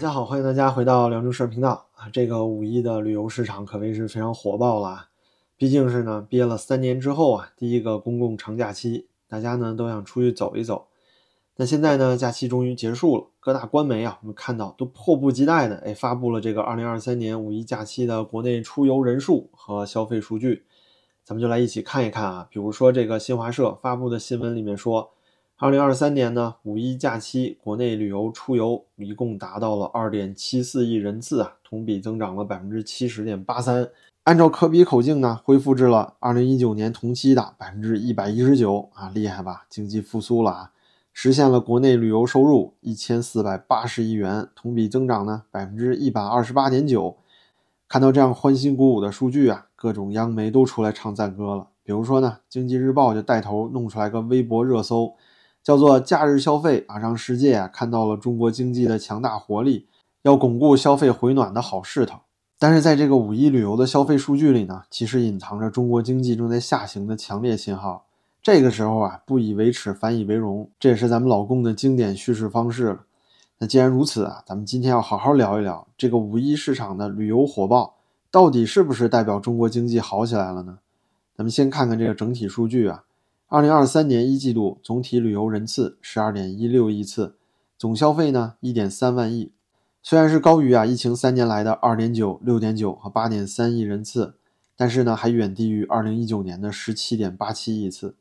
大家好，欢迎大家回到辽宁事频道啊！这个五一的旅游市场可谓是非常火爆了！毕竟是呢憋了三年之后啊，第一个公共长假期，大家呢都想出去走一走。那现在呢，假期终于结束了，各大官媒啊，我们看到都迫不及待的哎发布了这个二零二三年五一假期的国内出游人数和消费数据，咱们就来一起看一看啊。比如说这个新华社发布的新闻里面说，二零二三年呢五一假期国内旅游出游一共达到了二点七四亿人次啊，同比增长了百分之七十点八三，按照可比口径呢，恢复至了二零一九年同期的百分之一百一十九啊，厉害吧？经济复苏了啊！实现了国内旅游收入一千四百八十亿元，同比增长呢百分之一百二十八点九。看到这样欢欣鼓舞的数据啊，各种央媒都出来唱赞歌了。比如说呢，经济日报就带头弄出来个微博热搜，叫做“假日消费啊，让世界啊看到了中国经济的强大活力，要巩固消费回暖的好势头”。但是在这个五一旅游的消费数据里呢，其实隐藏着中国经济正在下行的强烈信号。这个时候啊，不以为耻，反以为荣，这也是咱们老共的经典叙事方式了。那既然如此啊，咱们今天要好好聊一聊这个五一市场的旅游火爆，到底是不是代表中国经济好起来了呢？咱们先看看这个整体数据啊，二零二三年一季度总体旅游人次十二点一六亿次，总消费呢一点三万亿，虽然是高于啊疫情三年来的二点九、六点九和八点三亿人次，但是呢还远低于二零一九年的十七点八七亿次。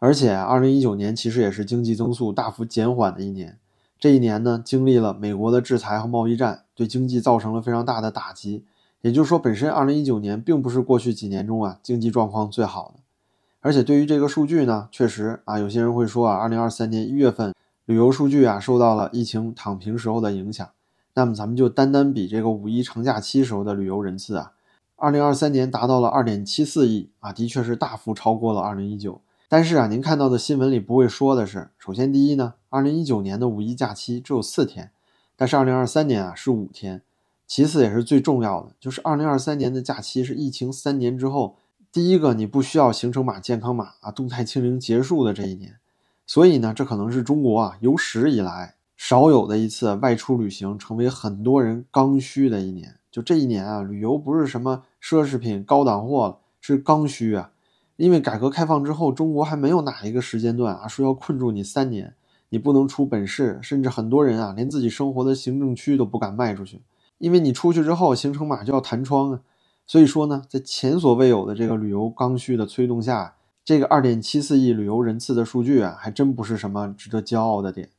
而且，二零一九年其实也是经济增速大幅减缓的一年。这一年呢，经历了美国的制裁和贸易战，对经济造成了非常大的打击。也就是说，本身二零一九年并不是过去几年中啊经济状况最好的。而且，对于这个数据呢，确实啊，有些人会说啊，二零二三年一月份旅游数据啊受到了疫情躺平时候的影响。那么，咱们就单单比这个五一长假期时候的旅游人次啊，二零二三年达到了二点七四亿啊，的确是大幅超过了二零一九。但是啊，您看到的新闻里不会说的是，首先第一呢，二零一九年的五一假期只有四天，但是二零二三年啊是五天。其次也是最重要的，就是二零二三年的假期是疫情三年之后第一个你不需要行程码、健康码啊，动态清零结束的这一年。所以呢，这可能是中国啊有史以来少有的一次外出旅行成为很多人刚需的一年。就这一年啊，旅游不是什么奢侈品、高档货了，是刚需啊。因为改革开放之后，中国还没有哪一个时间段啊说要困住你三年，你不能出本市，甚至很多人啊连自己生活的行政区都不敢迈出去，因为你出去之后行程码就要弹窗啊。所以说呢，在前所未有的这个旅游刚需的催动下，这个二点七四亿旅游人次的数据啊，还真不是什么值得骄傲的点。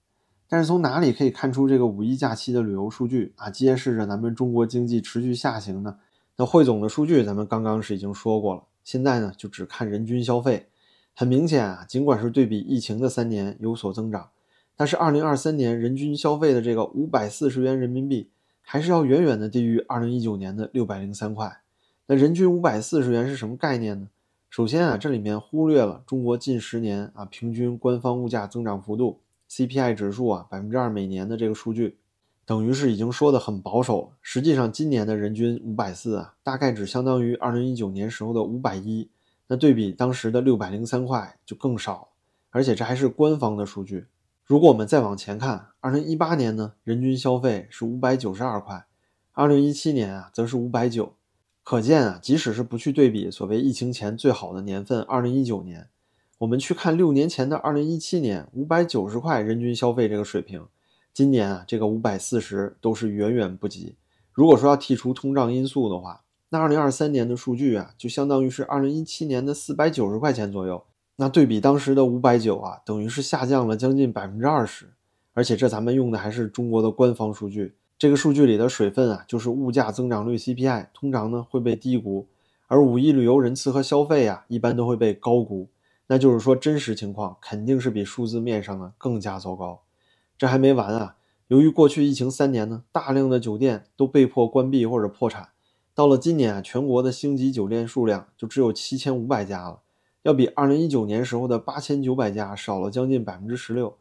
但是从哪里可以看出这个五一假期的旅游数据啊揭示着咱们中国经济持续下行呢？那汇总的数据咱们刚刚是已经说过了。现在呢，就只看人均消费，很明显啊，尽管是对比疫情的三年有所增长，但是二零二三年人均消费的这个五百四十元人民币，还是要远远的低于二零一九年的六百零三块。那人均五百四十元是什么概念呢？首先啊，这里面忽略了中国近十年啊平均官方物价增长幅度 CPI 指数啊百分之二每年的这个数据。等于是已经说的很保守了。实际上，今年的人均五百四啊，大概只相当于二零一九年时候的五百一，那对比当时的六百零三块就更少了。而且这还是官方的数据。如果我们再往前看，二零一八年呢，人均消费是五百九十二块，二零一七年啊，则是五百九。可见啊，即使是不去对比所谓疫情前最好的年份二零一九年，我们去看六年前的二零一七年五百九十块人均消费这个水平。今年啊，这个五百四十都是远远不及。如果说要剔除通胀因素的话，那二零二三年的数据啊，就相当于是二零一七年的四百九十块钱左右。那对比当时的五百九啊，等于是下降了将近百分之二十。而且这咱们用的还是中国的官方数据，这个数据里的水分啊，就是物价增长率 CPI，通常呢会被低估，而五一旅游人次和消费啊，一般都会被高估。那就是说，真实情况肯定是比数字面上呢更加糟糕。这还没完啊！由于过去疫情三年呢，大量的酒店都被迫关闭或者破产。到了今年啊，全国的星级酒店数量就只有七千五百家了，要比二零一九年时候的八千九百家少了将近百分之十六。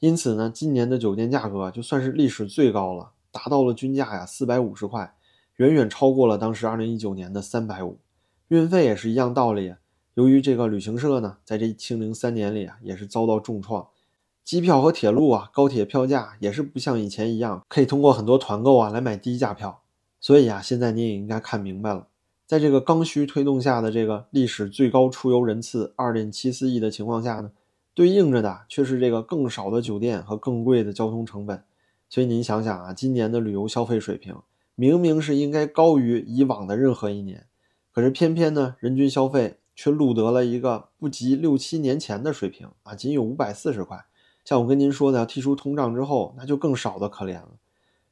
因此呢，今年的酒店价格就算是历史最高了，达到了均价呀四百五十块，远远超过了当时二零一九年的三百五。运费也是一样道理，由于这个旅行社呢，在这清零三年里啊，也是遭到重创。机票和铁路啊，高铁票价也是不像以前一样，可以通过很多团购啊来买低价票。所以啊，现在你也应该看明白了，在这个刚需推动下的这个历史最高出游人次二点七四亿的情况下呢，对应着的却是这个更少的酒店和更贵的交通成本。所以您想想啊，今年的旅游消费水平明明是应该高于以往的任何一年，可是偏偏呢，人均消费却录得了一个不及六七年前的水平啊，仅有五百四十块。像我跟您说的，剔除通胀之后，那就更少的可怜了。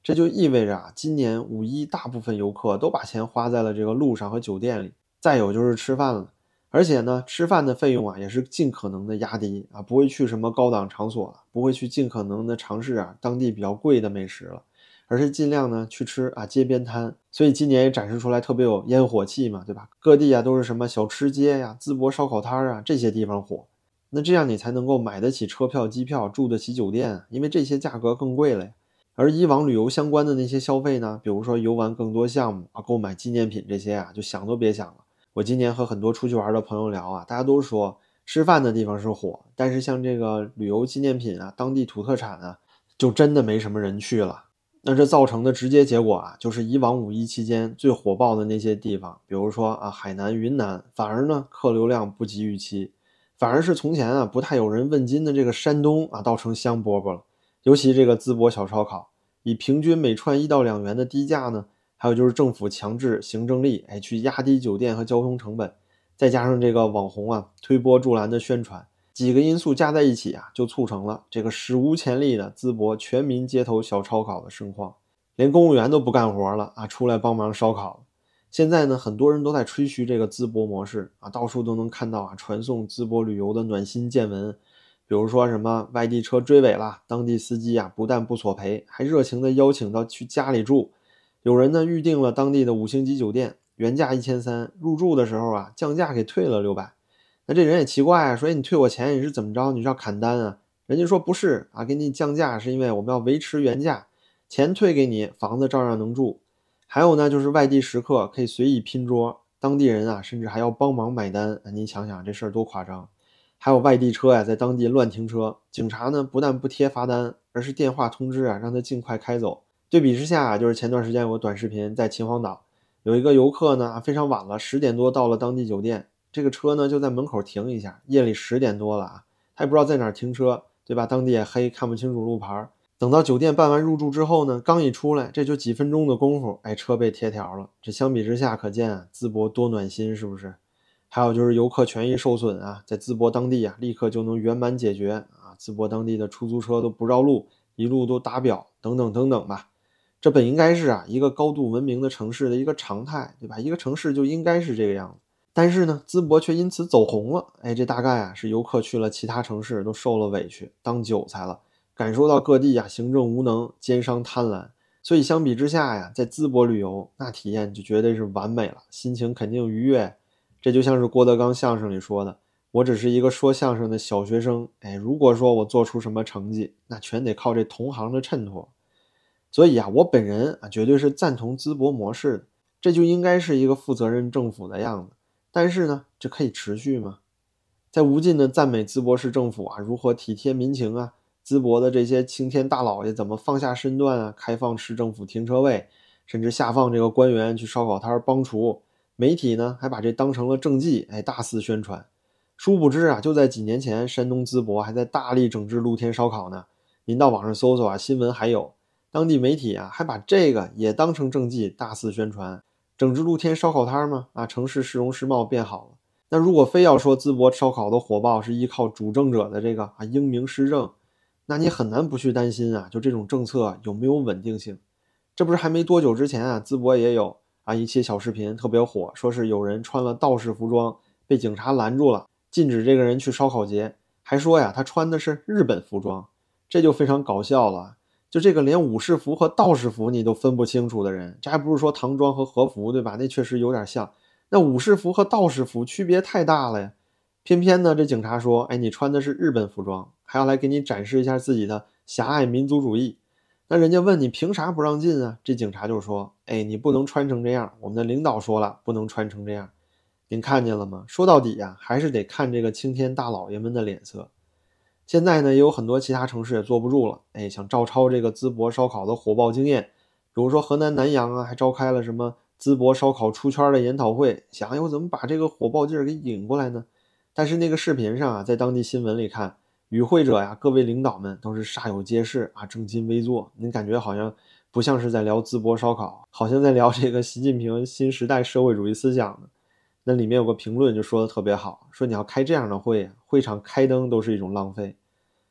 这就意味着啊，今年五一大部分游客都把钱花在了这个路上和酒店里，再有就是吃饭了。而且呢，吃饭的费用啊，也是尽可能的压低啊，不会去什么高档场所了，不会去尽可能的尝试啊当地比较贵的美食了，而是尽量呢去吃啊街边摊。所以今年也展示出来特别有烟火气嘛，对吧？各地啊都是什么小吃街呀、淄博烧烤摊啊这些地方火，那这样你才能够买得起车票、机票，住得起酒店，因为这些价格更贵了呀。而以往旅游相关的那些消费呢，比如说游玩更多项目啊，购买纪念品这些啊，就想都别想了。我今年和很多出去玩的朋友聊啊，大家都说吃饭的地方是火，但是像这个旅游纪念品啊、当地土特产啊，就真的没什么人去了。那这造成的直接结果啊，就是以往五一期间最火爆的那些地方，比如说啊海南、云南，反而呢客流量不及预期，反而是从前啊不太有人问津的这个山东啊，倒成香饽饽了。尤其这个淄博小烧烤，以平均每串一到两元的低价呢，还有就是政府强制行政力，哎，去压低酒店和交通成本，再加上这个网红啊推波助澜的宣传，几个因素加在一起啊，就促成了这个史无前例的淄博全民街头小烧烤的盛况，连公务员都不干活了啊，出来帮忙烧烤。现在呢，很多人都在吹嘘这个淄博模式啊，到处都能看到啊传送淄博旅游的暖心见闻。比如说什么外地车追尾了，当地司机啊不但不索赔，还热情的邀请到去家里住。有人呢预定了当地的五星级酒店，原价一千三，入住的时候啊降价给退了六百。那这人也奇怪啊，说你退我钱你是怎么着？你是要砍单啊？人家说不是啊，给你降价是因为我们要维持原价，钱退给你，房子照样能住。还有呢，就是外地食客可以随意拼桌，当地人啊甚至还要帮忙买单。您想想这事儿多夸张。还有外地车呀，在当地乱停车，警察呢不但不贴罚单，而是电话通知啊，让他尽快开走。对比之下啊，就是前段时间有个短视频，在秦皇岛有一个游客呢，非常晚了，十点多到了当地酒店，这个车呢就在门口停一下。夜里十点多了啊，他也不知道在哪停车，对吧？当地也黑，看不清楚路牌。等到酒店办完入住之后呢，刚一出来，这就几分钟的功夫，哎，车被贴条了。这相比之下，可见啊，淄博多暖心，是不是？还有就是游客权益受损啊，在淄博当地啊，立刻就能圆满解决啊。淄博当地的出租车都不绕路，一路都打表，等等等等吧。这本应该是啊一个高度文明的城市的一个常态，对吧？一个城市就应该是这个样子。但是呢，淄博却因此走红了。哎，这大概啊是游客去了其他城市都受了委屈，当韭菜了，感受到各地啊行政无能，奸商贪婪。所以相比之下呀，在淄博旅游那体验就绝对是完美了，心情肯定愉悦。这就像是郭德纲相声里说的：“我只是一个说相声的小学生，哎，如果说我做出什么成绩，那全得靠这同行的衬托。所以啊，我本人啊，绝对是赞同淄博模式的，这就应该是一个负责任政府的样子。但是呢，这可以持续吗？在无尽的赞美淄博市政府啊，如何体贴民情啊，淄博的这些青天大老爷怎么放下身段啊，开放市政府停车位，甚至下放这个官员去烧烤摊帮厨。”媒体呢还把这当成了政绩，哎，大肆宣传。殊不知啊，就在几年前，山东淄博还在大力整治露天烧烤呢。您到网上搜搜啊，新闻还有当地媒体啊，还把这个也当成政绩，大肆宣传。整治露天烧烤摊吗？啊，城市市容市貌变好了。那如果非要说淄博烧烤的火爆是依靠主政者的这个啊英明施政，那你很难不去担心啊，就这种政策有没有稳定性？这不是还没多久之前啊，淄博也有。啊，一期小视频特别火，说是有人穿了道士服装被警察拦住了，禁止这个人去烧烤节，还说呀他穿的是日本服装，这就非常搞笑了。就这个连武士服和道士服你都分不清楚的人，这还不是说唐装和和服对吧？那确实有点像。那武士服和道士服区别太大了呀。偏偏呢，这警察说，哎，你穿的是日本服装，还要来给你展示一下自己的狭隘民族主义。那人家问你凭啥不让进啊？这警察就说：“哎，你不能穿成这样。我们的领导说了，不能穿成这样。您看见了吗？说到底呀，还是得看这个青天大老爷们的脸色。现在呢，也有很多其他城市也坐不住了，哎，想照抄这个淄博烧烤的火爆经验，比如说河南南阳啊，还召开了什么淄博烧烤出圈的研讨会，想哎，我怎么把这个火爆劲儿给引过来呢？但是那个视频上啊，在当地新闻里看，与会者呀，各位领导们都是煞有介事啊，正襟危坐，您感觉好像不像是在聊淄博烧烤，好像在聊这个习近平新时代社会主义思想呢。那里面有个评论就说的特别好，说你要开这样的会，会场开灯都是一种浪费。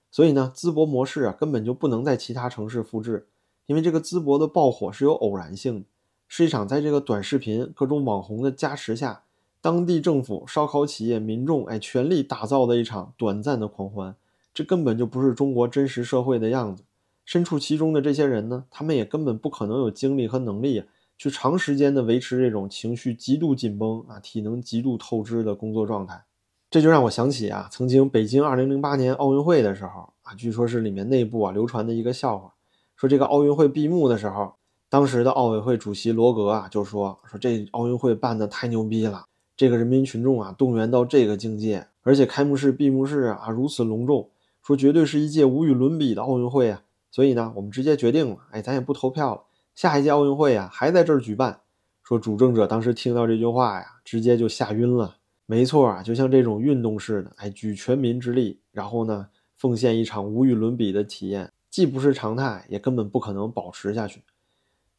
所以呢，淄博模式啊，根本就不能在其他城市复制，因为这个淄博的爆火是有偶然性的，是一场在这个短视频各种网红的加持下，当地政府、烧烤企业、民众哎全力打造的一场短暂的狂欢。这根本就不是中国真实社会的样子。身处其中的这些人呢，他们也根本不可能有精力和能力。去长时间的维持这种情绪极度紧绷啊、体能极度透支的工作状态，这就让我想起啊，曾经北京2008年奥运会的时候啊，据说是里面内部啊流传的一个笑话，说这个奥运会闭幕的时候，当时的奥委会主席罗格啊就说说这奥运会办的太牛逼了，这个人民群众啊动员到这个境界，而且开幕式、闭幕式啊如此隆重，说绝对是一届无与伦比的奥运会啊，所以呢，我们直接决定了，哎，咱也不投票了。下一届奥运会呀，还在这儿举办。说主政者当时听到这句话呀，直接就吓晕了。没错啊，就像这种运动式的，哎，举全民之力，然后呢，奉献一场无与伦比的体验，既不是常态，也根本不可能保持下去。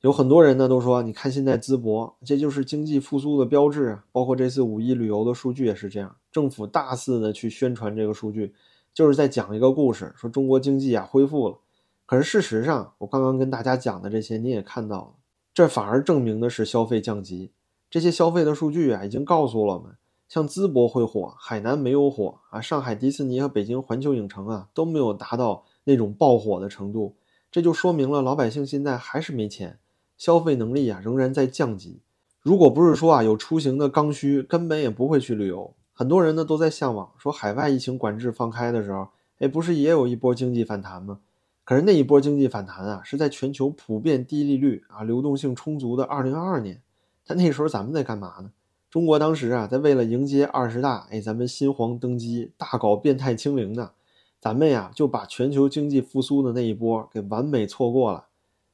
有很多人呢都说，你看现在淄博，这就是经济复苏的标志啊。包括这次五一旅游的数据也是这样，政府大肆的去宣传这个数据，就是在讲一个故事，说中国经济啊恢复了。可是事实上，我刚刚跟大家讲的这些，你也看到了，这反而证明的是消费降级。这些消费的数据啊，已经告诉了我们，像淄博会火，海南没有火啊，上海迪士尼和北京环球影城啊都没有达到那种爆火的程度。这就说明了老百姓现在还是没钱，消费能力啊仍然在降级。如果不是说啊有出行的刚需，根本也不会去旅游。很多人呢都在向往，说海外疫情管制放开的时候，哎，不是也有一波经济反弹吗？可是那一波经济反弹啊，是在全球普遍低利率啊、流动性充足的二零二二年。但那时候咱们在干嘛呢？中国当时啊，在为了迎接二十大，哎，咱们新皇登基，大搞变态清零呢。咱们呀，就把全球经济复苏的那一波给完美错过了。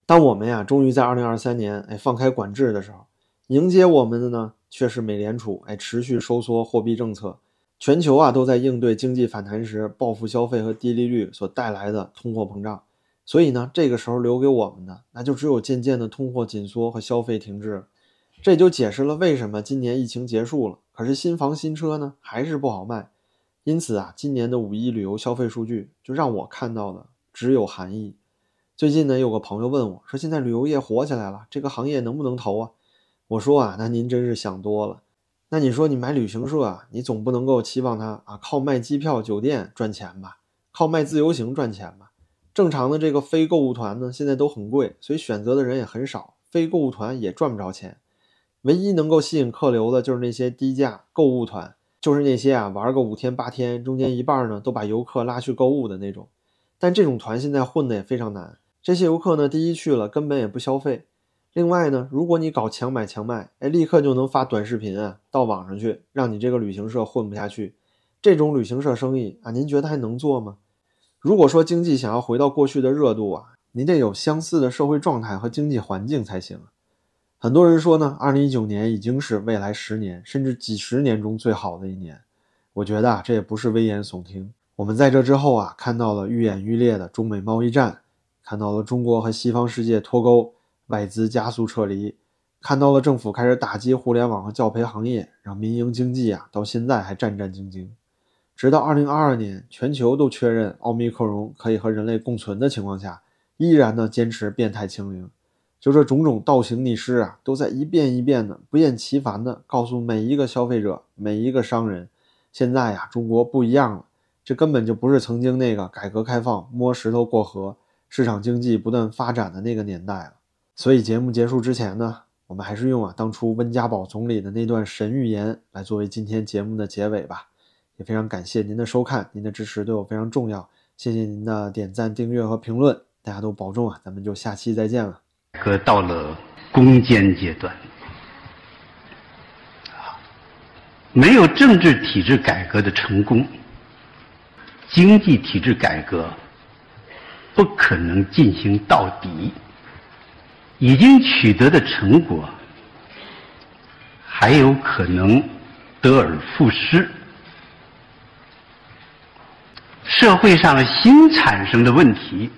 当我们呀，终于在二零二三年，哎，放开管制的时候，迎接我们的呢，却是美联储，哎，持续收缩货币政策。全球啊都在应对经济反弹时报复消费和低利率所带来的通货膨胀，所以呢，这个时候留给我们的那就只有渐渐的通货紧缩和消费停滞。这就解释了为什么今年疫情结束了，可是新房新车呢还是不好卖。因此啊，今年的五一旅游消费数据就让我看到的只有含义。最近呢，有个朋友问我说：“现在旅游业火起来了，这个行业能不能投啊？”我说啊，那您真是想多了。那你说你买旅行社啊，你总不能够期望它啊靠卖机票、酒店赚钱吧？靠卖自由行赚钱吧？正常的这个非购物团呢，现在都很贵，所以选择的人也很少，非购物团也赚不着钱。唯一能够吸引客流的就是那些低价购物团，就是那些啊玩个五天八天，中间一半呢都把游客拉去购物的那种。但这种团现在混的也非常难，这些游客呢，第一去了根本也不消费。另外呢，如果你搞强买强卖，哎，立刻就能发短视频啊到网上去，让你这个旅行社混不下去。这种旅行社生意啊，您觉得还能做吗？如果说经济想要回到过去的热度啊，您得有相似的社会状态和经济环境才行。很多人说呢，二零一九年已经是未来十年甚至几十年中最好的一年。我觉得啊，这也不是危言耸听。我们在这之后啊，看到了愈演愈烈的中美贸易战，看到了中国和西方世界脱钩。外资加速撤离，看到了政府开始打击互联网和教培行业，让民营经济啊到现在还战战兢兢。直到二零二二年，全球都确认奥密克戎可以和人类共存的情况下，依然呢坚持变态清零。就这种种倒行逆施啊，都在一遍一遍的不厌其烦的告诉每一个消费者、每一个商人，现在呀中国不一样了，这根本就不是曾经那个改革开放摸石头过河、市场经济不断发展的那个年代了。所以节目结束之前呢，我们还是用啊当初温家宝总理的那段神预言来作为今天节目的结尾吧。也非常感谢您的收看，您的支持对我非常重要，谢谢您的点赞、订阅和评论，大家都保重啊，咱们就下期再见了。可到了攻坚阶段，没有政治体制改革的成功，经济体制改革不可能进行到底，已经取得的成果还有可能得而复失，社会上新产生的问题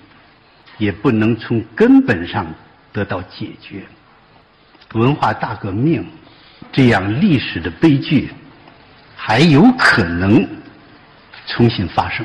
也不能从根本上得到解决，文化大革命这样历史的悲剧还有可能重新发生。